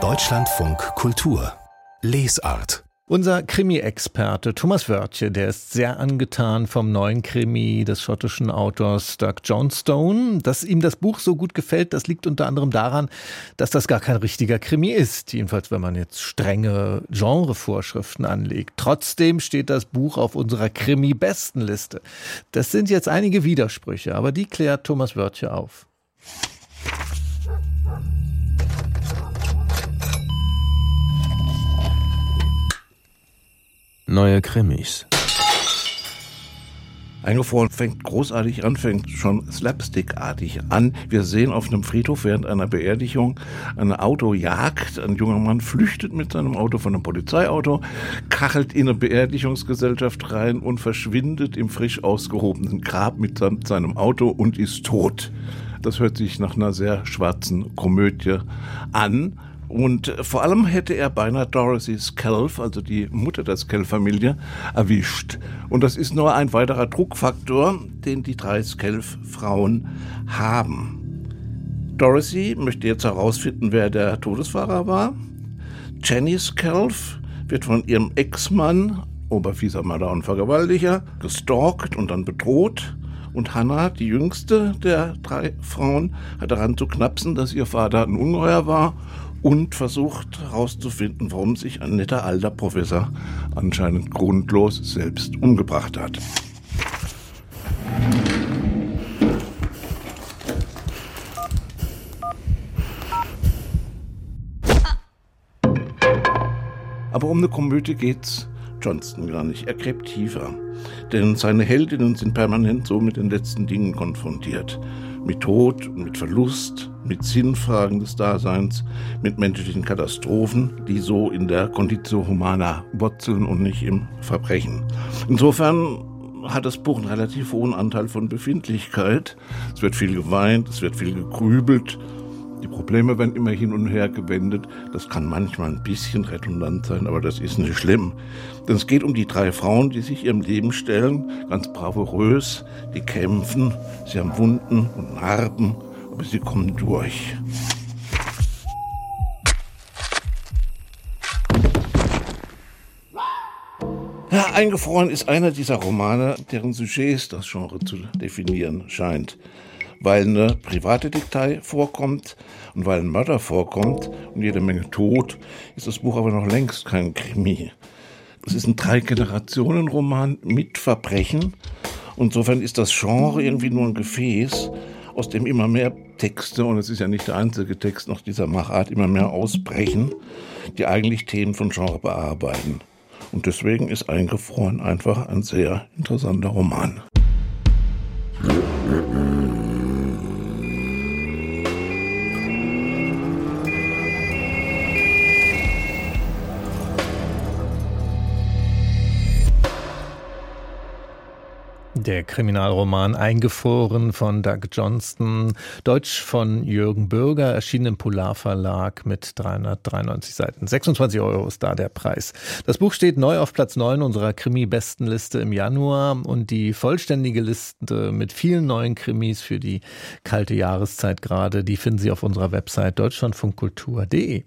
Deutschlandfunk Kultur Lesart unser Krimi-Experte Thomas Wörtje, der ist sehr angetan vom neuen Krimi des schottischen Autors Doug Johnstone. Dass ihm das Buch so gut gefällt, das liegt unter anderem daran, dass das gar kein richtiger Krimi ist. Jedenfalls, wenn man jetzt strenge Genrevorschriften anlegt. Trotzdem steht das Buch auf unserer Krimi-Bestenliste. Das sind jetzt einige Widersprüche, aber die klärt Thomas Wörtje auf. Neue Krimis. Eingefroren fängt großartig an, fängt schon slapstickartig an. Wir sehen auf einem Friedhof während einer Beerdigung eine Autojagd. Ein junger Mann flüchtet mit seinem Auto von einem Polizeiauto, kachelt in eine Beerdigungsgesellschaft rein und verschwindet im frisch ausgehobenen Grab mit seinem Auto und ist tot. Das hört sich nach einer sehr schwarzen Komödie an. Und vor allem hätte er beinahe Dorothy Skelf, also die Mutter der Skelf-Familie, erwischt. Und das ist nur ein weiterer Druckfaktor, den die drei Skelf-Frauen haben. Dorothy möchte jetzt herausfinden, wer der Todesfahrer war. Jenny Skelf wird von ihrem Ex-Mann, oberfieser Mörder und Vergewaltiger, gestalkt und dann bedroht. Und Hannah, die jüngste der drei Frauen, hat daran zu knapsen, dass ihr Vater ein Ungeheuer war und versucht herauszufinden, warum sich ein netter alter Professor anscheinend grundlos selbst umgebracht hat. Aber um eine Komödie geht's Johnston gar nicht. Er gräbt tiefer. Denn seine Heldinnen sind permanent so mit den letzten Dingen konfrontiert mit Tod mit Verlust, mit Sinnfragen des Daseins, mit menschlichen Katastrophen, die so in der Conditio Humana wurzeln und nicht im Verbrechen. Insofern hat das Buch einen relativ hohen Anteil von Befindlichkeit. Es wird viel geweint, es wird viel gegrübelt die Probleme werden immer hin und her gewendet. Das kann manchmal ein bisschen redundant sein, aber das ist nicht schlimm. Denn es geht um die drei Frauen, die sich ihrem Leben stellen, ganz bravourös, die kämpfen, sie haben Wunden und Narben, aber sie kommen durch. Ja, Eingefroren ist einer dieser Romane, deren Sujets das Genre zu definieren scheint weil eine private Detail vorkommt und weil ein Mörder vorkommt und jede Menge Tod, ist das Buch aber noch längst kein Krimi. Es ist ein Drei-Generationen-Roman mit Verbrechen. Insofern ist das Genre irgendwie nur ein Gefäß, aus dem immer mehr Texte, und es ist ja nicht der einzige Text nach dieser Machart, immer mehr ausbrechen, die eigentlich Themen von Genre bearbeiten. Und deswegen ist Eingefroren einfach ein sehr interessanter Roman. Der Kriminalroman Eingefroren von Doug Johnston, Deutsch von Jürgen Bürger, erschienen im Polar Verlag mit 393 Seiten. 26 Euro ist da der Preis. Das Buch steht neu auf Platz 9 unserer Krimi-Bestenliste im Januar und die vollständige Liste mit vielen neuen Krimis für die kalte Jahreszeit gerade, die finden Sie auf unserer Website deutschlandfunkkultur.de.